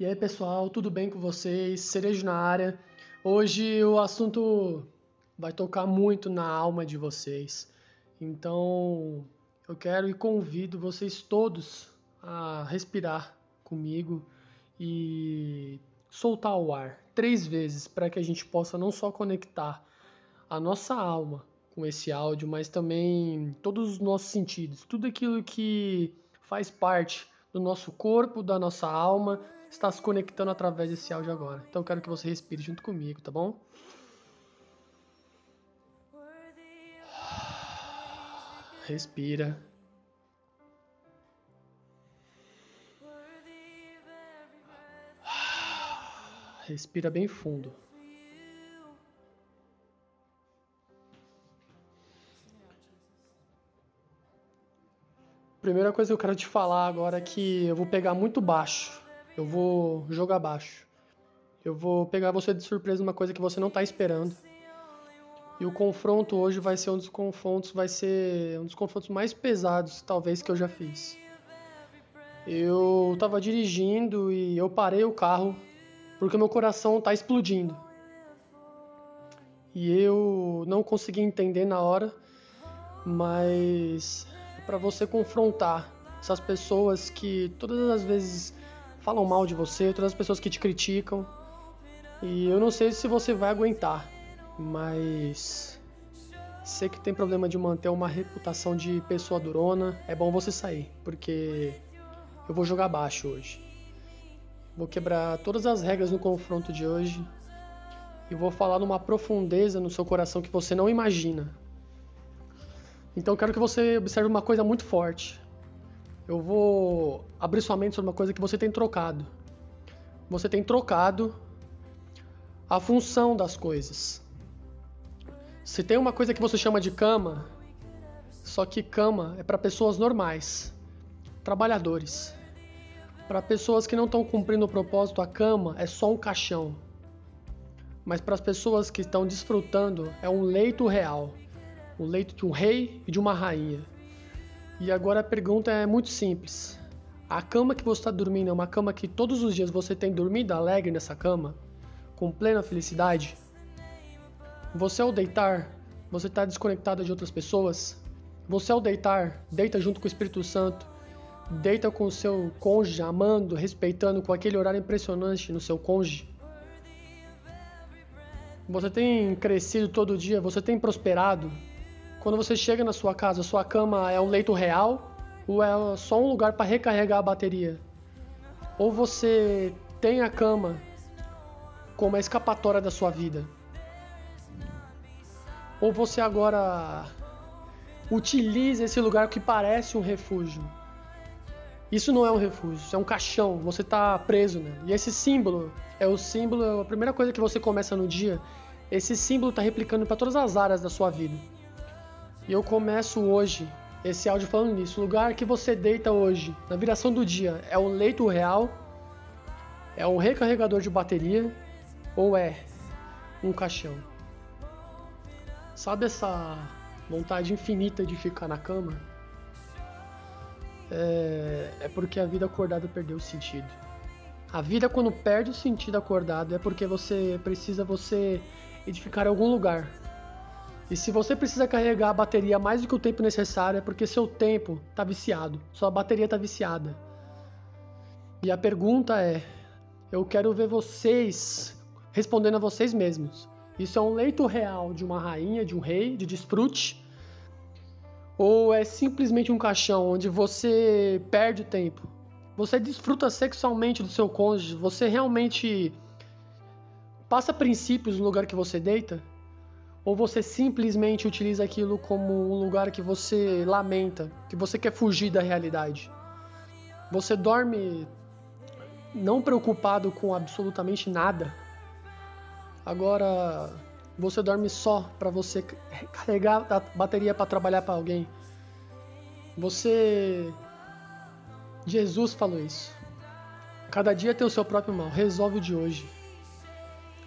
E aí, pessoal, tudo bem com vocês? Cerejo na área. Hoje o assunto vai tocar muito na alma de vocês. Então, eu quero e convido vocês todos a respirar comigo e soltar o ar três vezes para que a gente possa não só conectar a nossa alma com esse áudio, mas também todos os nossos sentidos, tudo aquilo que faz parte do nosso corpo, da nossa alma, está se conectando através desse áudio agora. Então eu quero que você respire junto comigo, tá bom? Respira. Respira bem fundo. Primeira coisa que eu quero te falar agora é que eu vou pegar muito baixo. Eu vou jogar baixo. Eu vou pegar você de surpresa uma coisa que você não está esperando. E o confronto hoje vai ser um dos confrontos, vai ser um dos confrontos mais pesados, talvez, que eu já fiz. Eu estava dirigindo e eu parei o carro porque meu coração está explodindo. E eu não consegui entender na hora, mas é para você confrontar essas pessoas que todas as vezes falam mal de você, todas as pessoas que te criticam. E eu não sei se você vai aguentar, mas sei que tem problema de manter uma reputação de pessoa durona. É bom você sair, porque eu vou jogar baixo hoje. Vou quebrar todas as regras no confronto de hoje e vou falar numa profundeza no seu coração que você não imagina. Então quero que você observe uma coisa muito forte eu vou abrir sua mente sobre uma coisa que você tem trocado. Você tem trocado a função das coisas. Se tem uma coisa que você chama de cama, só que cama é para pessoas normais, trabalhadores. Para pessoas que não estão cumprindo o propósito, a cama é só um caixão. Mas para as pessoas que estão desfrutando, é um leito real o leito de um rei e de uma rainha. E agora a pergunta é muito simples. A cama que você está dormindo é uma cama que todos os dias você tem dormido alegre nessa cama? Com plena felicidade? Você ao deitar, você está desconectado de outras pessoas? Você ao deitar, deita junto com o Espírito Santo, deita com o seu cônjuge, amando, respeitando, com aquele horário impressionante no seu cônjuge? Você tem crescido todo dia, você tem prosperado, quando você chega na sua casa, sua cama é um leito real ou é só um lugar para recarregar a bateria? Ou você tem a cama como a escapatória da sua vida? Ou você agora utiliza esse lugar que parece um refúgio? Isso não é um refúgio, isso é um caixão, você está preso, né? E esse símbolo é o símbolo, a primeira coisa que você começa no dia, esse símbolo está replicando para todas as áreas da sua vida. E eu começo hoje esse áudio falando nisso. O lugar que você deita hoje, na viração do dia, é um leito real? É um recarregador de bateria? Ou é um caixão? Sabe essa vontade infinita de ficar na cama? É, é porque a vida acordada perdeu o sentido. A vida quando perde o sentido acordado é porque você precisa você edificar algum lugar e se você precisa carregar a bateria mais do que o tempo necessário, é porque seu tempo está viciado, sua bateria está viciada. E a pergunta é: eu quero ver vocês respondendo a vocês mesmos. Isso é um leito real de uma rainha, de um rei, de desfrute? Ou é simplesmente um caixão onde você perde o tempo? Você desfruta sexualmente do seu cônjuge? Você realmente passa princípios no lugar que você deita? Ou você simplesmente utiliza aquilo como um lugar que você lamenta, que você quer fugir da realidade? Você dorme não preocupado com absolutamente nada. Agora você dorme só para você carregar a bateria para trabalhar para alguém. Você Jesus falou isso. Cada dia tem o seu próprio mal. Resolve o de hoje.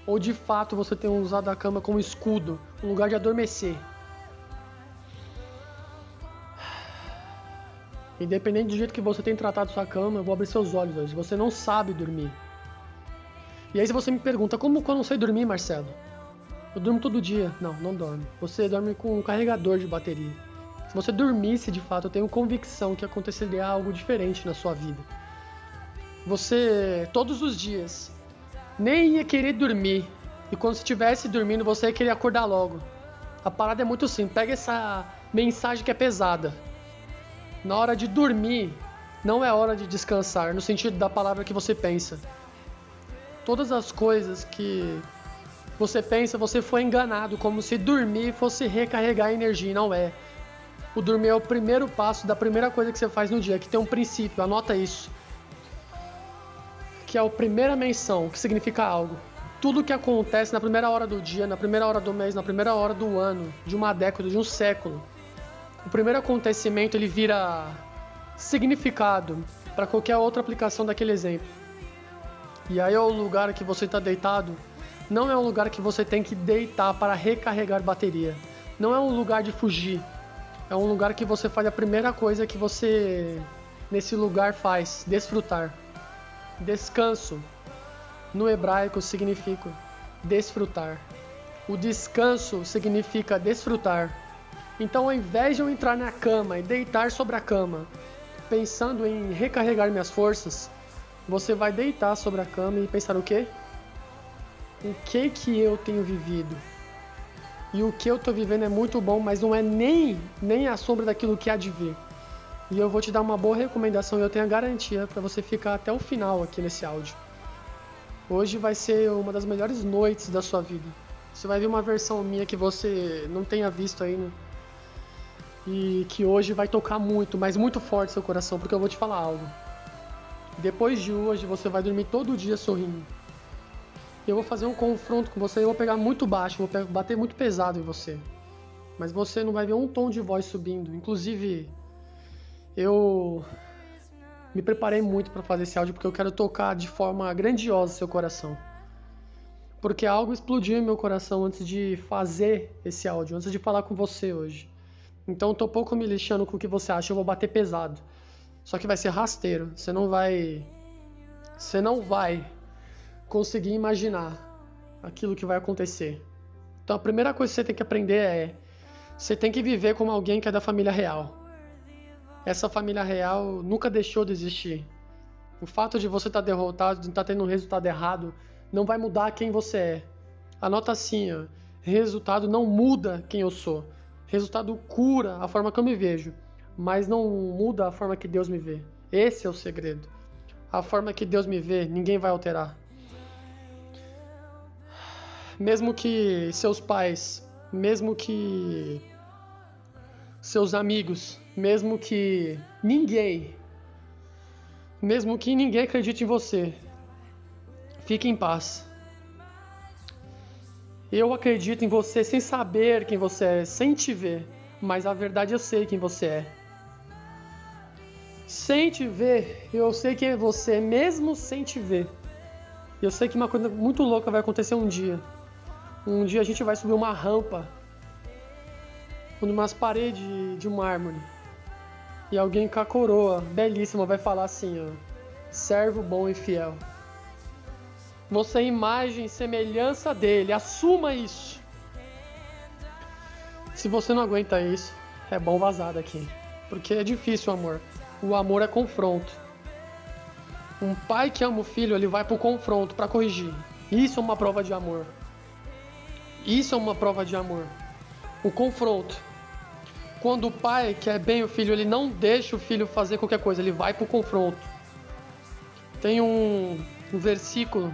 Ou de fato você tem usado a cama como escudo, um lugar de adormecer. Independente do jeito que você tem tratado sua cama, eu vou abrir seus olhos hoje. Você não sabe dormir. E aí se você me pergunta, como que eu não sei dormir, Marcelo? Eu durmo todo dia. Não, não dorme. Você dorme com um carregador de bateria. Se você dormisse de fato, eu tenho convicção que aconteceria algo diferente na sua vida. Você, todos os dias, nem ia querer dormir. E quando estivesse dormindo, você ia querer acordar logo. A parada é muito simples. Pega essa mensagem que é pesada. Na hora de dormir, não é hora de descansar, no sentido da palavra que você pensa. Todas as coisas que você pensa, você foi enganado, como se dormir fosse recarregar energia, não é. O dormir é o primeiro passo da primeira coisa que você faz no dia, que tem um princípio, anota isso. Que é a primeira menção, que significa algo. Tudo que acontece na primeira hora do dia, na primeira hora do mês, na primeira hora do ano, de uma década, de um século. O primeiro acontecimento ele vira significado para qualquer outra aplicação daquele exemplo. E aí é o lugar que você está deitado, não é um lugar que você tem que deitar para recarregar bateria. Não é um lugar de fugir. É um lugar que você faz a primeira coisa que você nesse lugar faz, desfrutar. Descanso no hebraico significa desfrutar. O descanso significa desfrutar. Então, ao invés de eu entrar na cama e deitar sobre a cama, pensando em recarregar minhas forças, você vai deitar sobre a cama e pensar o quê? O que que eu tenho vivido? E o que eu estou vivendo é muito bom, mas não é nem, nem a sombra daquilo que há de vir. E eu vou te dar uma boa recomendação e eu tenho a garantia para você ficar até o final aqui nesse áudio. Hoje vai ser uma das melhores noites da sua vida. Você vai ver uma versão minha que você não tenha visto ainda. E que hoje vai tocar muito, mas muito forte seu coração, porque eu vou te falar algo. Depois de hoje, você vai dormir todo dia sorrindo. Eu vou fazer um confronto com você, eu vou pegar muito baixo, vou bater muito pesado em você. Mas você não vai ver um tom de voz subindo. Inclusive, eu me preparei muito para fazer esse áudio porque eu quero tocar de forma grandiosa seu coração. Porque algo explodiu em meu coração antes de fazer esse áudio, antes de falar com você hoje. Então tô pouco me lixando com o que você acha, eu vou bater pesado. Só que vai ser rasteiro. Você não vai. Você não vai conseguir imaginar aquilo que vai acontecer. Então a primeira coisa que você tem que aprender é. Você tem que viver como alguém que é da família real. Essa família real nunca deixou de existir. O fato de você estar tá derrotado, de estar tá tendo um resultado errado, não vai mudar quem você é. Anota assim, ó, resultado não muda quem eu sou. Resultado cura a forma que eu me vejo mas não muda a forma que Deus me vê. Esse é o segredo. A forma que Deus me vê, ninguém vai alterar. Mesmo que seus pais, mesmo que seus amigos, mesmo que ninguém, mesmo que ninguém acredite em você, fique em paz. Eu acredito em você sem saber quem você é, sem te ver, mas a verdade eu sei quem você é. Sem te ver, eu sei quem é você, mesmo sem te ver. Eu sei que uma coisa muito louca vai acontecer um dia. Um dia a gente vai subir uma rampa, umas paredes de mármore. E alguém com a coroa belíssima vai falar assim, ó, servo bom e fiel. Você é imagem e semelhança dele, assuma isso. Se você não aguenta isso, é bom vazar daqui. Porque é difícil o amor o amor é confronto. Um pai que ama o filho, ele vai pro confronto para corrigir. Isso é uma prova de amor. Isso é uma prova de amor. O confronto. Quando o pai quer bem o filho, ele não deixa o filho fazer qualquer coisa, ele vai pro confronto. Tem um, um versículo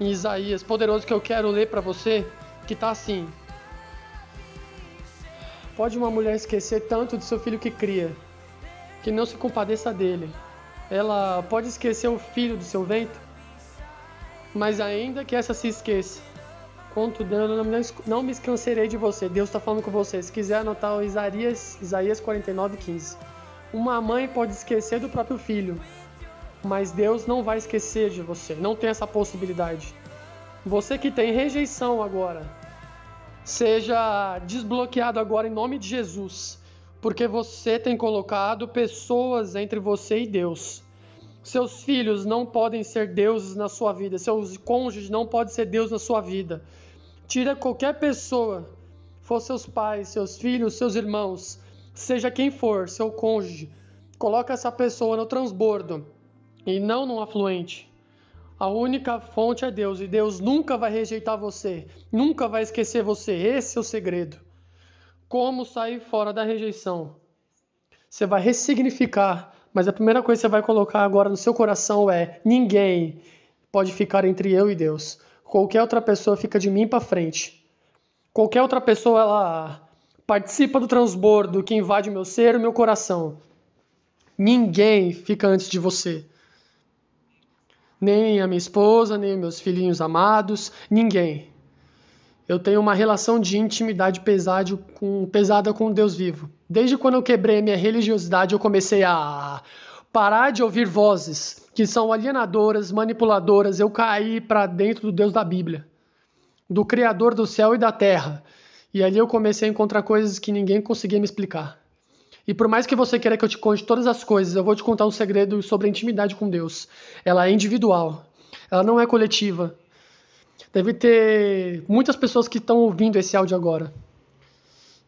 em Isaías poderoso que eu quero ler para você, que tá assim: Pode uma mulher esquecer tanto do seu filho que cria, que não se compadeça dele. Ela pode esquecer o filho do seu ventre, mas ainda que essa se esqueça, contudo, não me esquecerei de você. Deus está falando com você. Se quiser anotar Isaías, Isaías 49, 15. Uma mãe pode esquecer do próprio filho, mas Deus não vai esquecer de você. Não tem essa possibilidade. Você que tem rejeição agora, seja desbloqueado agora em nome de Jesus porque você tem colocado pessoas entre você e Deus. Seus filhos não podem ser deuses na sua vida. Seus cônjuges não podem ser Deus na sua vida. Tira qualquer pessoa, for seus pais, seus filhos, seus irmãos, seja quem for, seu cônjuge, coloca essa pessoa no transbordo e não no afluente. A única fonte é Deus e Deus nunca vai rejeitar você, nunca vai esquecer você. Esse é o segredo. Como sair fora da rejeição? Você vai ressignificar mas a primeira coisa que você vai colocar agora no seu coração é: ninguém pode ficar entre eu e Deus. Qualquer outra pessoa fica de mim para frente. Qualquer outra pessoa ela participa do transbordo que invade meu ser meu coração. Ninguém fica antes de você. Nem a minha esposa, nem meus filhinhos amados, ninguém. Eu tenho uma relação de intimidade pesada com, pesada com Deus vivo. Desde quando eu quebrei minha religiosidade, eu comecei a parar de ouvir vozes que são alienadoras, manipuladoras. Eu caí para dentro do Deus da Bíblia, do Criador do céu e da terra. E ali eu comecei a encontrar coisas que ninguém conseguia me explicar. E por mais que você queira que eu te conte todas as coisas, eu vou te contar um segredo sobre a intimidade com Deus. Ela é individual, ela não é coletiva. Deve ter muitas pessoas que estão ouvindo esse áudio agora.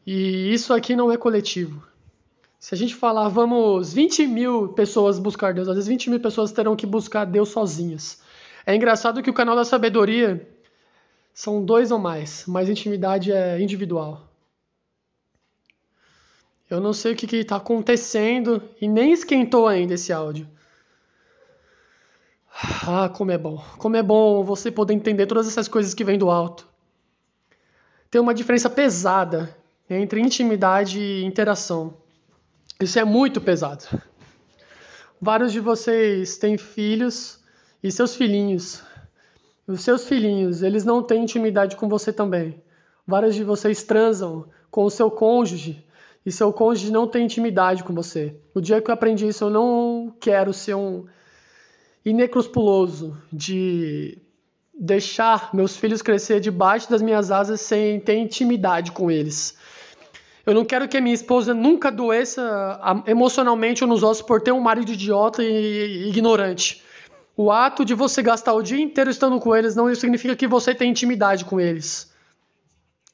E isso aqui não é coletivo. Se a gente falar, vamos 20 mil pessoas buscar Deus, às vezes 20 mil pessoas terão que buscar Deus sozinhas. É engraçado que o canal da sabedoria são dois ou mais, mas intimidade é individual. Eu não sei o que está acontecendo e nem esquentou ainda esse áudio. Ah, como é bom. Como é bom você poder entender todas essas coisas que vêm do alto. Tem uma diferença pesada entre intimidade e interação. Isso é muito pesado. Vários de vocês têm filhos e seus filhinhos. Os seus filhinhos, eles não têm intimidade com você também. Vários de vocês transam com o seu cônjuge e seu cônjuge não tem intimidade com você. O dia que eu aprendi isso, eu não quero ser um inecruspuloso de deixar meus filhos crescer debaixo das minhas asas sem ter intimidade com eles. Eu não quero que a minha esposa nunca doeça emocionalmente ou nos ossos por ter um marido idiota e ignorante. O ato de você gastar o dia inteiro estando com eles não significa que você tem intimidade com eles.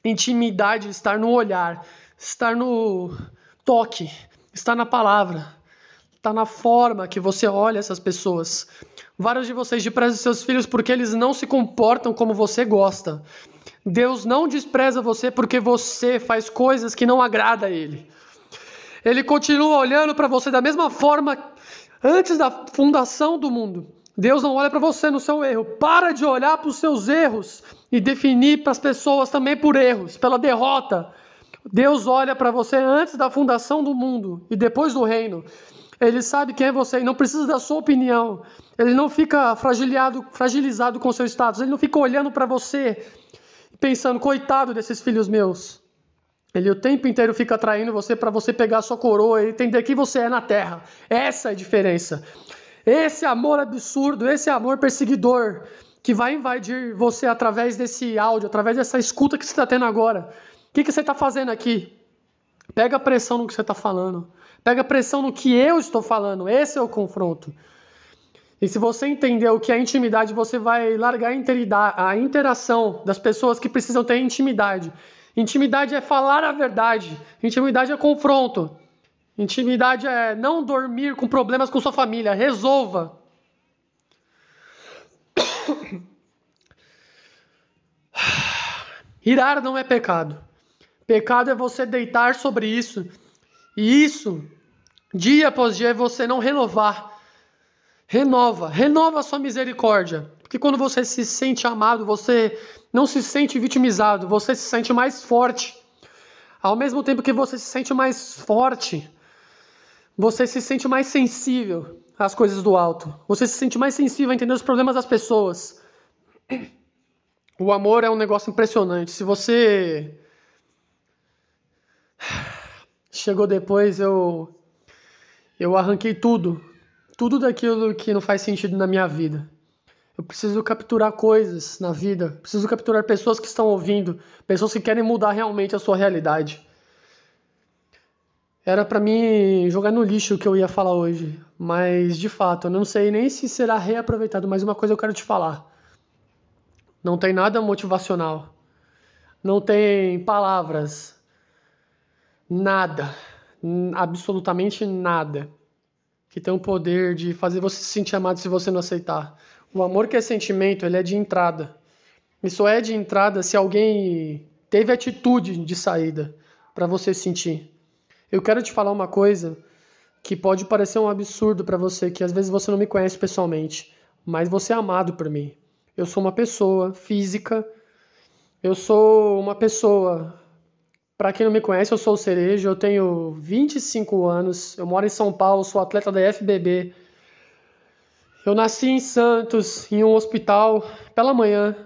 Intimidade, estar no olhar, estar no toque, estar na palavra está na forma que você olha essas pessoas. Vários de vocês desprezam seus filhos porque eles não se comportam como você gosta. Deus não despreza você porque você faz coisas que não agrada a Ele. Ele continua olhando para você da mesma forma antes da fundação do mundo. Deus não olha para você no seu erro. Para de olhar para os seus erros e definir para as pessoas também por erros, pela derrota. Deus olha para você antes da fundação do mundo e depois do reino. Ele sabe quem é você e não precisa da sua opinião. Ele não fica fragilizado, com seu status. Ele não fica olhando para você pensando, coitado desses filhos meus. Ele o tempo inteiro fica atraindo você para você pegar a sua coroa e entender quem você é na terra. Essa é a diferença. Esse amor absurdo, esse amor perseguidor que vai invadir você através desse áudio, através dessa escuta que você está tendo agora. O que, que você está fazendo aqui? Pega pressão no que você está falando. Pega pressão no que eu estou falando. Esse é o confronto. E se você entender o que é intimidade, você vai largar a interação das pessoas que precisam ter intimidade. Intimidade é falar a verdade. Intimidade é confronto. Intimidade é não dormir com problemas com sua família. Resolva. Irar não é pecado. Pecado é você deitar sobre isso e isso, dia após dia, é você não renovar. Renova, renova a sua misericórdia. Porque quando você se sente amado, você não se sente vitimizado, você se sente mais forte. Ao mesmo tempo que você se sente mais forte, você se sente mais sensível às coisas do alto. Você se sente mais sensível a entender os problemas das pessoas. O amor é um negócio impressionante. Se você chegou depois, eu eu arranquei tudo, tudo daquilo que não faz sentido na minha vida. Eu preciso capturar coisas na vida, preciso capturar pessoas que estão ouvindo, pessoas que querem mudar realmente a sua realidade. Era para mim jogar no lixo o que eu ia falar hoje. mas de fato, eu não sei nem se será reaproveitado, mas uma coisa eu quero te falar. Não tem nada motivacional. Não tem palavras. Nada. Absolutamente nada. Que tem o poder de fazer você se sentir amado se você não aceitar. O amor que é sentimento, ele é de entrada. Isso é de entrada se alguém teve atitude de saída para você sentir. Eu quero te falar uma coisa que pode parecer um absurdo para você, que às vezes você não me conhece pessoalmente, mas você é amado por mim. Eu sou uma pessoa física, eu sou uma pessoa. Para quem não me conhece, eu sou o Cerejo, eu tenho 25 anos, eu moro em São Paulo, sou atleta da FBB. Eu nasci em Santos, em um hospital, pela manhã.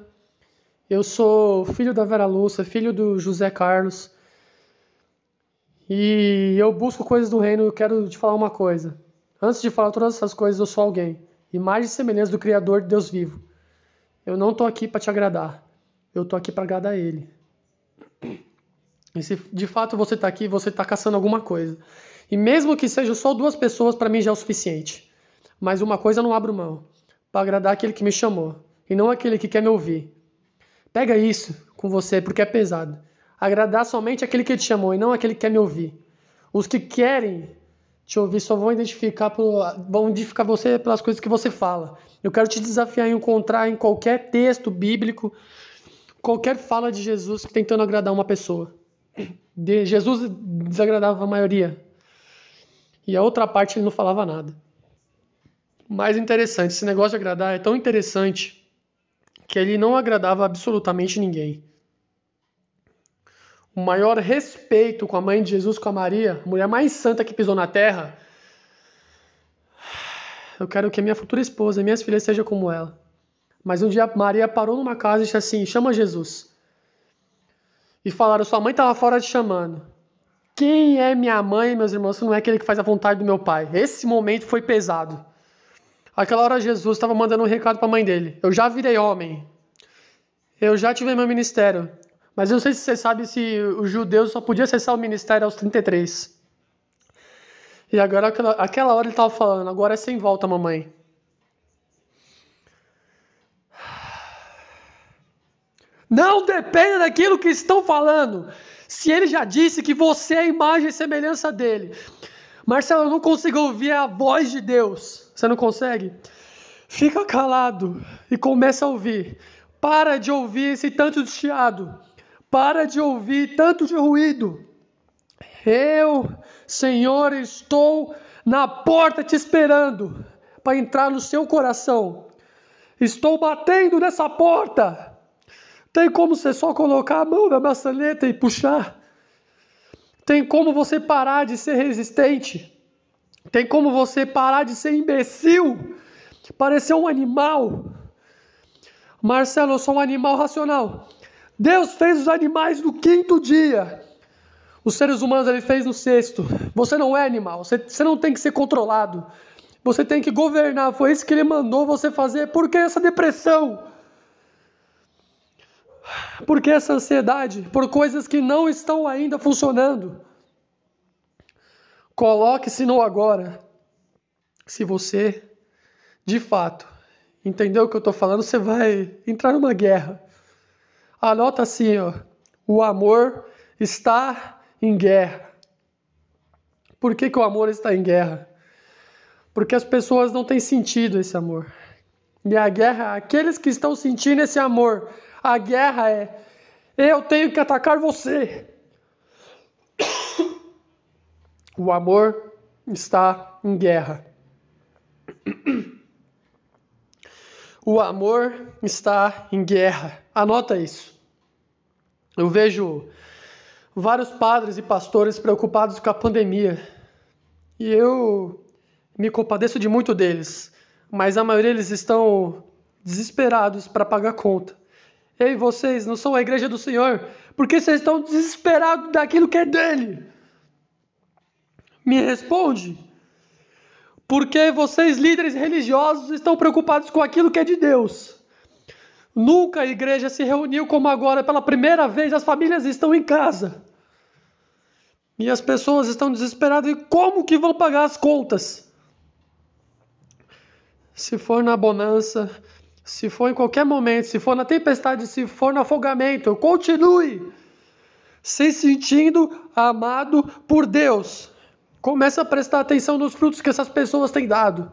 Eu sou filho da Vera Lúcia, filho do José Carlos. E eu busco coisas do reino, eu quero te falar uma coisa. Antes de falar todas essas coisas, eu sou alguém. Imagem e semelhança do Criador de Deus vivo. Eu não tô aqui para te agradar. Eu tô aqui para agradar Ele. E se de fato você está aqui, você está caçando alguma coisa. E mesmo que seja só duas pessoas, para mim já é o suficiente. Mas uma coisa eu não abro mão: para agradar aquele que me chamou e não aquele que quer me ouvir. Pega isso com você, porque é pesado. Agradar somente aquele que te chamou e não aquele que quer me ouvir. Os que querem te ouvir só vão identificar, por, vão identificar você pelas coisas que você fala. Eu quero te desafiar a encontrar em qualquer texto bíblico, qualquer fala de Jesus tentando agradar uma pessoa. De Jesus desagradava a maioria. E a outra parte ele não falava nada. Mais interessante, esse negócio de agradar é tão interessante que ele não agradava absolutamente ninguém. O maior respeito com a mãe de Jesus, com a Maria, a mulher mais santa que pisou na terra. Eu quero que a minha futura esposa e minhas filhas sejam como ela. Mas um dia Maria parou numa casa e disse assim: chama Jesus. E falaram: sua mãe estava fora te chamando. Quem é minha mãe, meus irmãos, se não é aquele que faz a vontade do meu pai? Esse momento foi pesado. Aquela hora Jesus estava mandando um recado para a mãe dele. Eu já virei homem. Eu já tive meu ministério. Mas eu não sei se você sabe se os judeus só podiam acessar o ministério aos 33. E agora, aquela, aquela hora ele estava falando, agora é sem volta, mamãe. Não dependa daquilo que estão falando. Se ele já disse que você é a imagem e semelhança dele. Marcelo, eu não consigo ouvir a voz de Deus. Você não consegue? Fica calado e começa a ouvir. Para de ouvir esse tanto de chiado. Para de ouvir tanto de ruído. Eu, Senhor, estou na porta te esperando para entrar no seu coração. Estou batendo nessa porta. Tem como você só colocar a mão na maçaneta e puxar? Tem como você parar de ser resistente? Tem como você parar de ser imbecil, parecer um animal. Marcelo, eu sou um animal racional. Deus fez os animais no quinto dia. Os seres humanos ele fez no sexto. Você não é animal, você, você não tem que ser controlado. Você tem que governar. Foi isso que ele mandou você fazer. Por que essa depressão? Por que essa ansiedade? Por coisas que não estão ainda funcionando. Coloque-se no agora. Se você, de fato, entendeu o que eu estou falando, você vai entrar numa guerra. Anota assim, ó. O amor está em guerra. Por que, que o amor está em guerra? Porque as pessoas não têm sentido esse amor. E a guerra, aqueles que estão sentindo esse amor, a guerra é: eu tenho que atacar você. O amor está em guerra. O amor está em guerra. Anota isso. Eu vejo vários padres e pastores preocupados com a pandemia. E eu me compadeço de muito deles, mas a maioria deles estão desesperados para pagar conta. Ei, vocês não são a igreja do Senhor, porque vocês estão desesperados daquilo que é dele. Me responde. Porque vocês, líderes religiosos, estão preocupados com aquilo que é de Deus. Nunca a igreja se reuniu como agora, pela primeira vez, as famílias estão em casa. E as pessoas estão desesperadas e como que vão pagar as contas? se for na bonança, se for em qualquer momento, se for na tempestade, se for no afogamento, continue se sentindo amado por Deus. Comece a prestar atenção nos frutos que essas pessoas têm dado.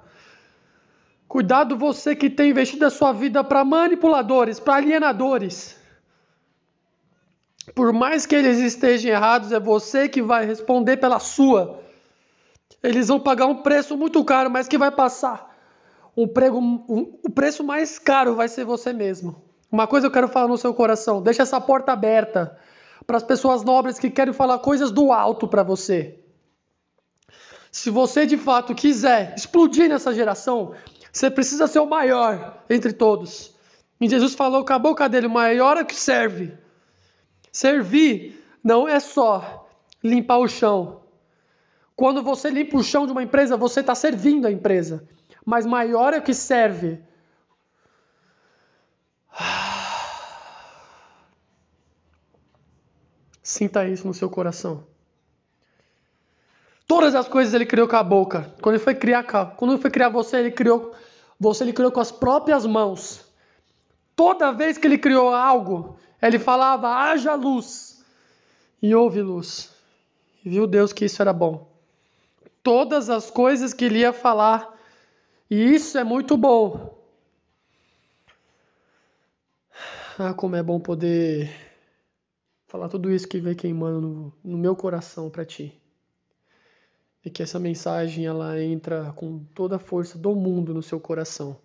Cuidado você que tem investido a sua vida para manipuladores, para alienadores. Por mais que eles estejam errados, é você que vai responder pela sua. Eles vão pagar um preço muito caro, mas que vai passar. Um prego, o preço mais caro vai ser você mesmo. Uma coisa eu quero falar no seu coração: deixa essa porta aberta para as pessoas nobres que querem falar coisas do alto para você. Se você de fato quiser explodir nessa geração, você precisa ser o maior entre todos. E Jesus falou com a boca dele: o maior é que serve. Servir não é só limpar o chão. Quando você limpa o chão de uma empresa, você está servindo a empresa. Mas maior é que serve. Sinta isso no seu coração. Todas as coisas ele criou com a boca. Quando ele foi criar, quando ele foi criar você, ele criou você ele criou com as próprias mãos. Toda vez que ele criou algo, ele falava: "Haja luz". E houve luz. E viu Deus que isso era bom. Todas as coisas que ele ia falar, e isso é muito bom. Ah, como é bom poder falar tudo isso que vem queimando no, no meu coração para ti. E que essa mensagem ela entra com toda a força do mundo no seu coração.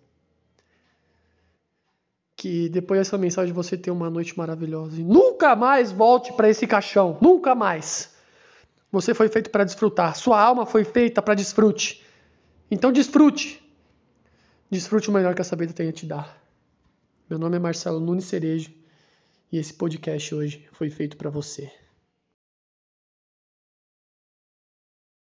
Que depois dessa mensagem você tenha uma noite maravilhosa e nunca mais volte para esse caixão, nunca mais. Você foi feito para desfrutar, sua alma foi feita para desfrute. Então desfrute. Desfrute o melhor que essa vida tem a te dar. Meu nome é Marcelo Nunes Cerejo e esse podcast hoje foi feito para você.